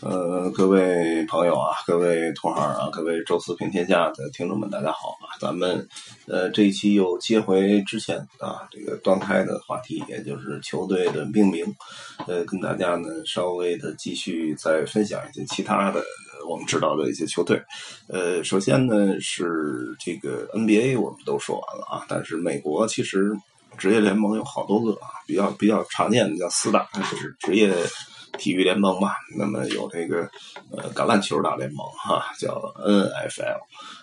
呃，各位朋友啊，各位同行啊，各位周四平天下的听众们，大家好啊！咱们呃这一期又接回之前啊这个断开的话题，也就是球队的命名，呃，跟大家呢稍微的继续再分享一些其他的我们知道的一些球队。呃，首先呢是这个 NBA 我们都说完了啊，但是美国其实职业联盟有好多个，比较比较常见的叫四大，就是职业。体育联盟吧，那么有这个呃橄榄球大联盟哈，叫 NFL，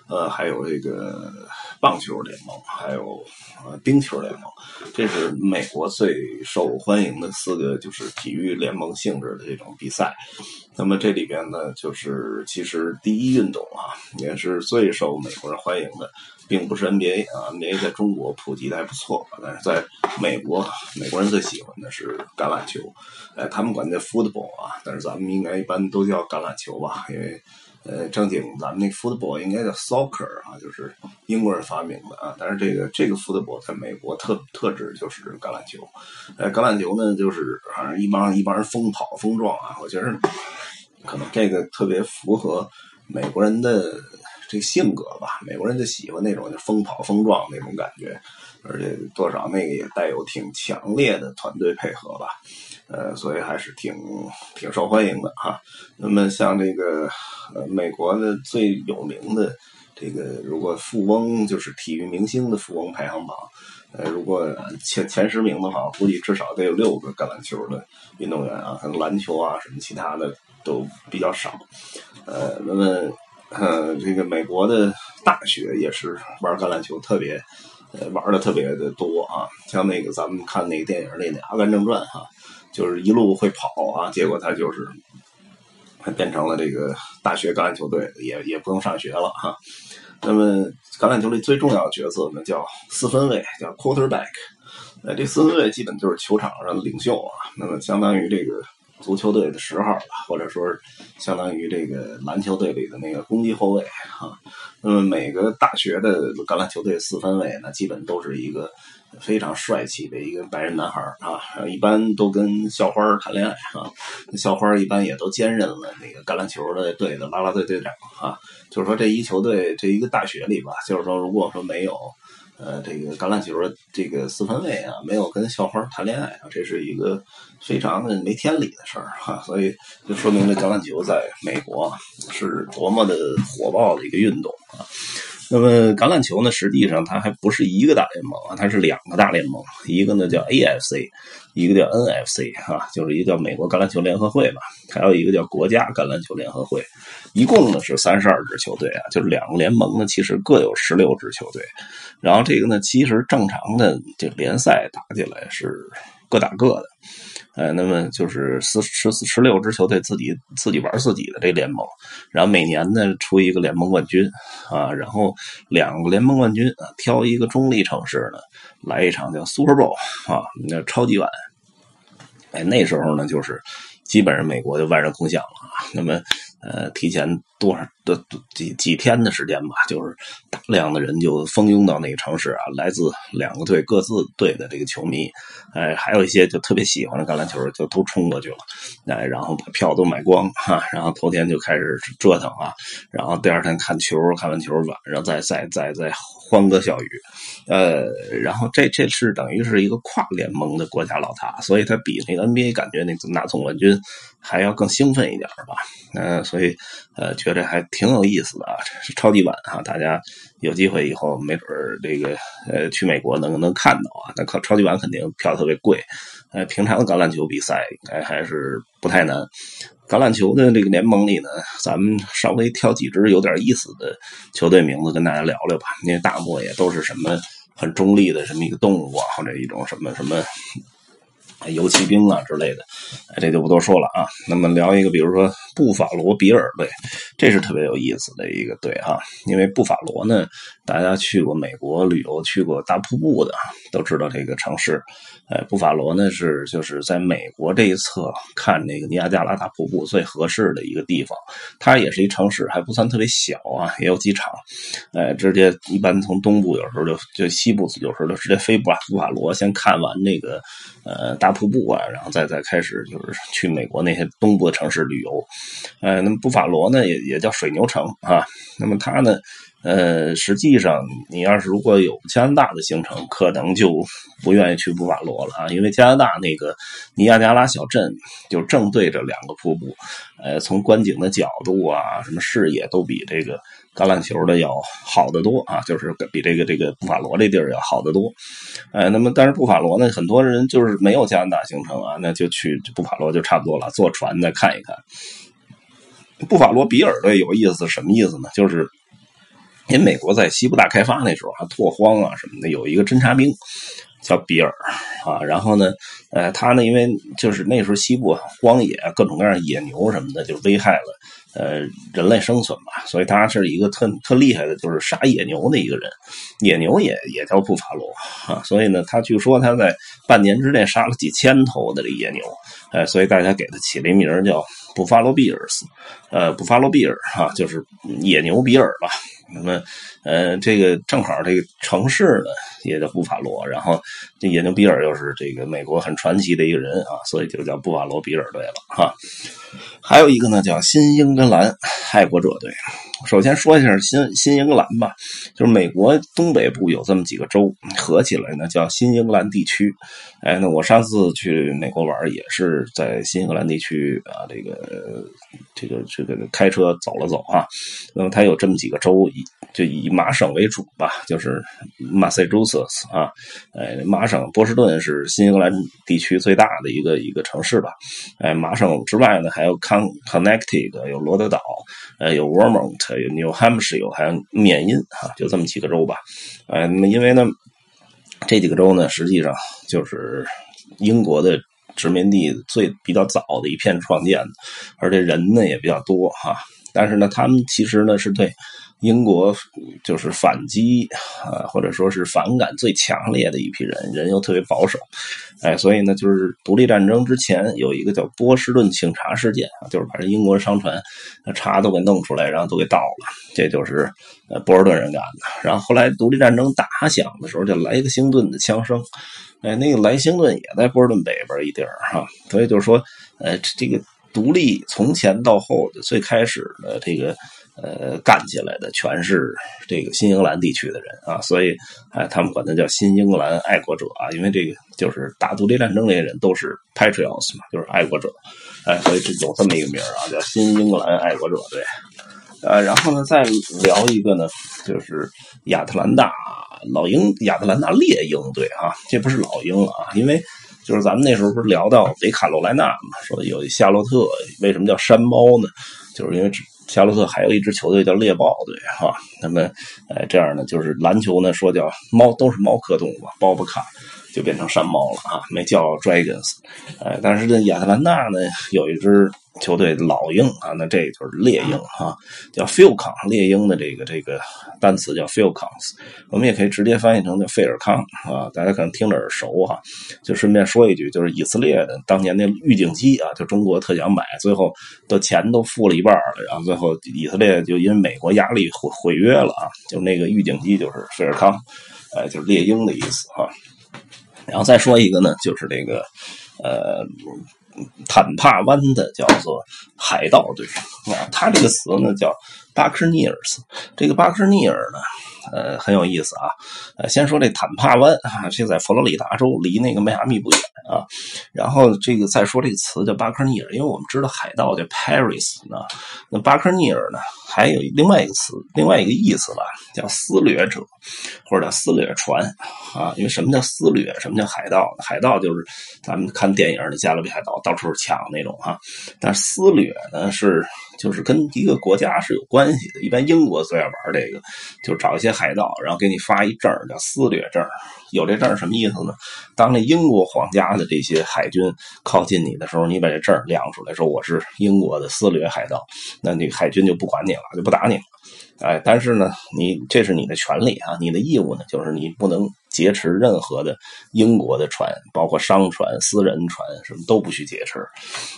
呃还有这个棒球联盟，还有呃冰球联盟，这是美国最受欢迎的四个就是体育联盟性质的这种比赛。那么这里边呢，就是其实第一运动啊，也是最受美国人欢迎的。并不是 NBA 啊，NBA 在中国普及的还不错，但是在美国，美国人最喜欢的是橄榄球，哎，他们管叫 football 啊，但是咱们应该一般都叫橄榄球吧，因为呃，正经咱们那 football 应该叫 soccer 啊，就是英国人发明的啊，但是这个这个 football 在美国特特指就是橄榄球，呃，橄榄球呢就是反正一帮一帮人疯跑疯撞啊，我觉得可能这个特别符合美国人的。这个性格吧，美国人就喜欢那种就疯跑疯撞那种感觉，而且多少那个也带有挺强烈的团队配合吧，呃，所以还是挺挺受欢迎的哈。那么像这个美国的最有名的这个，如果富翁就是体育明星的富翁排行榜，呃，如果前前十名的话，估计至少得有六个橄榄球的运动员啊，可能篮球啊什么其他的都比较少，呃，那么。呃，这个美国的大学也是玩橄榄球特别，呃，玩的特别的多啊。像那个咱们看那个电影那《阿甘正传》哈，就是一路会跑啊，结果他就是他变成了这个大学橄榄球队，也也不用上学了哈。那么橄榄球里最重要的角色呢，叫四分卫，叫 quarterback。呃，这四分卫基本就是球场上的领袖啊。那么相当于这个。足球队的十号吧，或者说相当于这个篮球队里的那个攻击后卫啊。那么每个大学的橄榄球队四分卫呢，基本都是一个非常帅气的一个白人男孩啊，一般都跟校花谈恋爱啊。校花一般也都兼任了那个橄榄球的队的啦啦队队长啊。就是说这一球队这一个大学里吧，就是说如果说没有。呃，这个橄榄球的这个四分卫啊，没有跟校花谈恋爱啊，这是一个非常的没天理的事儿哈，所以就说明这橄榄球在美国是多么的火爆的一个运动啊。那么橄榄球呢，实际上它还不是一个大联盟啊，它是两个大联盟，一个呢叫 AFC，一个叫 NFC 哈，就是一个叫美国橄榄球联合会嘛，还有一个叫国家橄榄球联合会，一共呢是三十二支球队啊，就是两个联盟呢其实各有十六支球队，然后这个呢其实正常的这联赛打起来是各打各的。呃，那么就是十十十六支球队自己自己玩自己的这联盟，然后每年呢出一个联盟冠军啊，然后两个联盟冠军啊挑一个中立城市呢来一场叫 Super Bowl 啊，那超级碗。哎，那时候呢就是基本上美国就万人空巷了啊。那么。呃，提前多少的几几天的时间吧，就是大量的人就蜂拥到那个城市啊，来自两个队各自队的这个球迷，哎，还有一些就特别喜欢的橄榄球，就都冲过去了，哎，然后把票都买光哈，然后头天就开始折腾啊，然后第二天看球，看完球晚上再再再再欢歌笑语，呃，然后这这是等于是一个跨联盟的国家老大，所以他比那个 NBA 感觉那拿总冠军还要更兴奋一点吧，嗯。所以，呃，觉得还挺有意思的啊，这是超级碗哈，大家有机会以后没准儿这个呃去美国能能看到啊。那靠超级碗肯定票特别贵，呃，平常的橄榄球比赛应该还是不太难。橄榄球的这个联盟里呢，咱们稍微挑几支有点意思的球队名字跟大家聊聊吧。因为大部分也都是什么很中立的什么一个动物啊，或者一种什么什么。游骑兵啊之类的，这就不多说了啊。那么聊一个，比如说布法罗比尔队，这是特别有意思的一个队哈。因为布法罗呢，大家去过美国旅游、去过大瀑布的，都知道这个城市。哎，布法罗呢是就是在美国这一侧看那个尼亚加拉大瀑布最合适的一个地方。它也是一城市，还不算特别小啊，也有机场。哎，直接一般从东部有时候就就西部有时候就直接飞布布法罗，先看完那个呃大。瀑布啊，然后再再开始就是去美国那些东部的城市旅游。呃，那么布法罗呢，也也叫水牛城啊。那么它呢？呃，实际上，你要是如果有加拿大的行程，可能就不愿意去布法罗了啊，因为加拿大那个尼亚加拉小镇就正对着两个瀑布，呃，从观景的角度啊，什么视野都比这个橄榄球的要好得多啊，就是比这个这个布法罗这地儿要好得多。呃，那么但是布法罗呢，很多人就是没有加拿大行程啊，那就去布法罗就差不多了，坐船再看一看。布法罗比尔队有意思，什么意思呢？就是。因为美国在西部大开发那时候还拓荒啊什么的，有一个侦察兵叫比尔啊，然后呢，呃，他呢，因为就是那时候西部荒野，各种各样野牛什么的，就危害了呃人类生存吧，所以他是一个特特厉害的，就是杀野牛的一个人，野牛也也叫布法罗啊，所以呢，他据说他在半年之内杀了几千头的这野牛，哎，所以大家给他起了一名叫布法罗比尔斯，呃，布法罗比尔哈，就是野牛比尔吧。那么，呃，这个正好这个城市呢也叫布法罗，然后这野牛比尔又是这个美国很传奇的一个人啊，所以就叫布法罗比尔队了哈。还有一个呢叫新英格兰爱国者队。首先说一下新新英格兰吧，就是美国东北部有这么几个州，合起来呢叫新英格兰地区。哎，那我上次去美国玩也是在新英格兰地区啊，这个这个这个开车走了走啊。那么它有这么几个州，以就以麻省为主吧，就是 Massachusetts 啊，哎，麻省波士顿是新英格兰地区最大的一个一个城市吧。哎，麻省之外呢，还有 Con Connecticut，有罗德岛，呃，有 Vermont。有 New Hampshire，还有缅因啊，就这么几个州吧。哎，那么因为呢，这几个州呢，实际上就是英国的殖民地最比较早的一片创建，而且人呢也比较多哈。但是呢，他们其实呢是对。英国就是反击啊，或者说是反感最强烈的一批人，人又特别保守，哎，所以呢，就是独立战争之前有一个叫波士顿请查事件啊，就是把这英国商船那茶都给弄出来，然后都给倒了，这就是波士顿人干的。然后后来独立战争打响的时候，就莱克星顿的枪声，哎，那个莱星顿也在波士顿北边一地儿哈，所以就是说，呃，这个独立从前到后的最开始的这个。呃，干起来的全是这个新英格兰地区的人啊，所以哎，他们管他叫新英格兰爱国者啊，因为这个就是打独立战争那些人都是 patriots 嘛，就是爱国者，哎，所以这有这么一个名啊，叫新英格兰爱国者队。呃，然后呢，再聊一个呢，就是亚特兰大老鹰，亚特兰大猎鹰队啊，这不是老鹰了啊，因为就是咱们那时候不是聊到北卡罗来纳嘛，说有夏洛特为什么叫山猫呢？就是因为。夏洛特还有一支球队叫猎豹队，哈，那么，哎，这样呢，就是篮球呢说叫猫都是猫科动物吧，包不卡就变成山猫了啊，没叫 Dragons，哎，但是这亚特兰大呢有一支。球队老鹰啊，那这就是猎鹰哈，叫 Falcon，猎鹰的这个这个单词叫 Falcons，我们也可以直接翻译成叫费尔康啊，大家可能听着耳熟哈。就顺便说一句，就是以色列的当年那预警机啊，就中国特想买，最后的钱都付了一半了，然后最后以色列就因为美国压力毁毁约了啊，就那个预警机就是费尔康，哎，就是猎鹰的意思哈。然后再说一个呢，就是这个呃。坦帕湾的叫做海盗队。啊，他这个词呢叫 Buccaneers。这个巴克尼尔呢，呃，很有意思啊。呃，先说这坦帕湾啊，这在佛罗里达州，离那个迈阿密不远啊。然后这个再说这个词叫巴克尼尔，因为我们知道海盗叫 Paris 呢，那巴克尼尔呢，还有另外一个词，另外一个意思吧，叫撕掠者或者叫撕掠船啊。因为什么叫撕掠？什么叫海盗？海盗就是咱们看电影的加勒比海盗，到处抢那种啊。但是撕掠呢，是就是跟一个国家是有关系的。一般英国最爱玩这个，就找一些海盗，然后给你发一证叫撕掠证。有这证什么意思呢？当那英国皇家的这些海军靠近你的时候，你把这证亮出来，说我是英国的撕掠海盗，那那海军就不管你了，就不打你了。哎，但是呢，你这是你的权利啊，你的义务呢，就是你不能劫持任何的英国的船，包括商船、私人船，什么都不许劫持。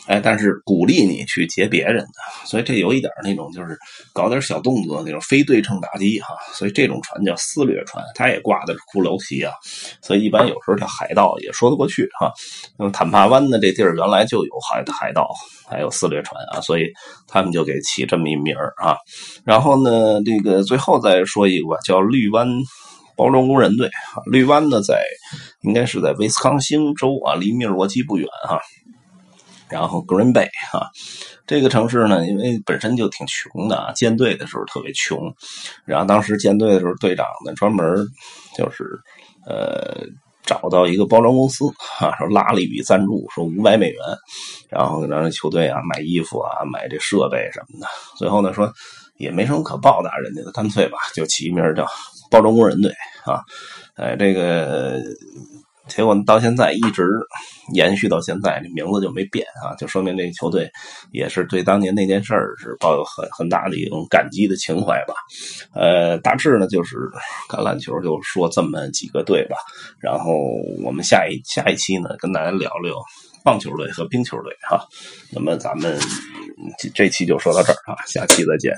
哎，但是鼓励你去劫别人的，所以这有一点那种就是搞点小动作那种非对称打击哈。所以这种船叫私掠船，它也挂的是骷髅旗啊，所以一般有时候叫海盗也说得过去哈。那么坦帕湾的这地儿原来就有海海盗，还有私掠船啊，所以他们就给起这么一名啊。然后呢，这个最后再说一个吧，叫绿湾包装工人队。绿湾呢，在应该是在威斯康星州啊，离密尔沃基不远啊。然后 Green Bay 啊，这个城市呢，因为本身就挺穷的啊，建队的时候特别穷。然后当时建队的时候，队长呢专门就是呃找到一个包装公司啊，说拉了一笔赞助，说五百美元，然后让球队啊买衣服啊，买这设备什么的。最后呢说。也没什么可报答人家的，干脆吧，就起一名叫包装工人队啊。哎，这个结果到现在一直延续到现在，这名字就没变啊，就说明这个球队也是对当年那件事儿是抱有很很大的一种感激的情怀吧。呃，大致呢就是橄榄球就说这么几个队吧，然后我们下一下一期呢跟大家聊聊棒球队和冰球队哈。那么咱们这期就说到这儿啊，下期再见。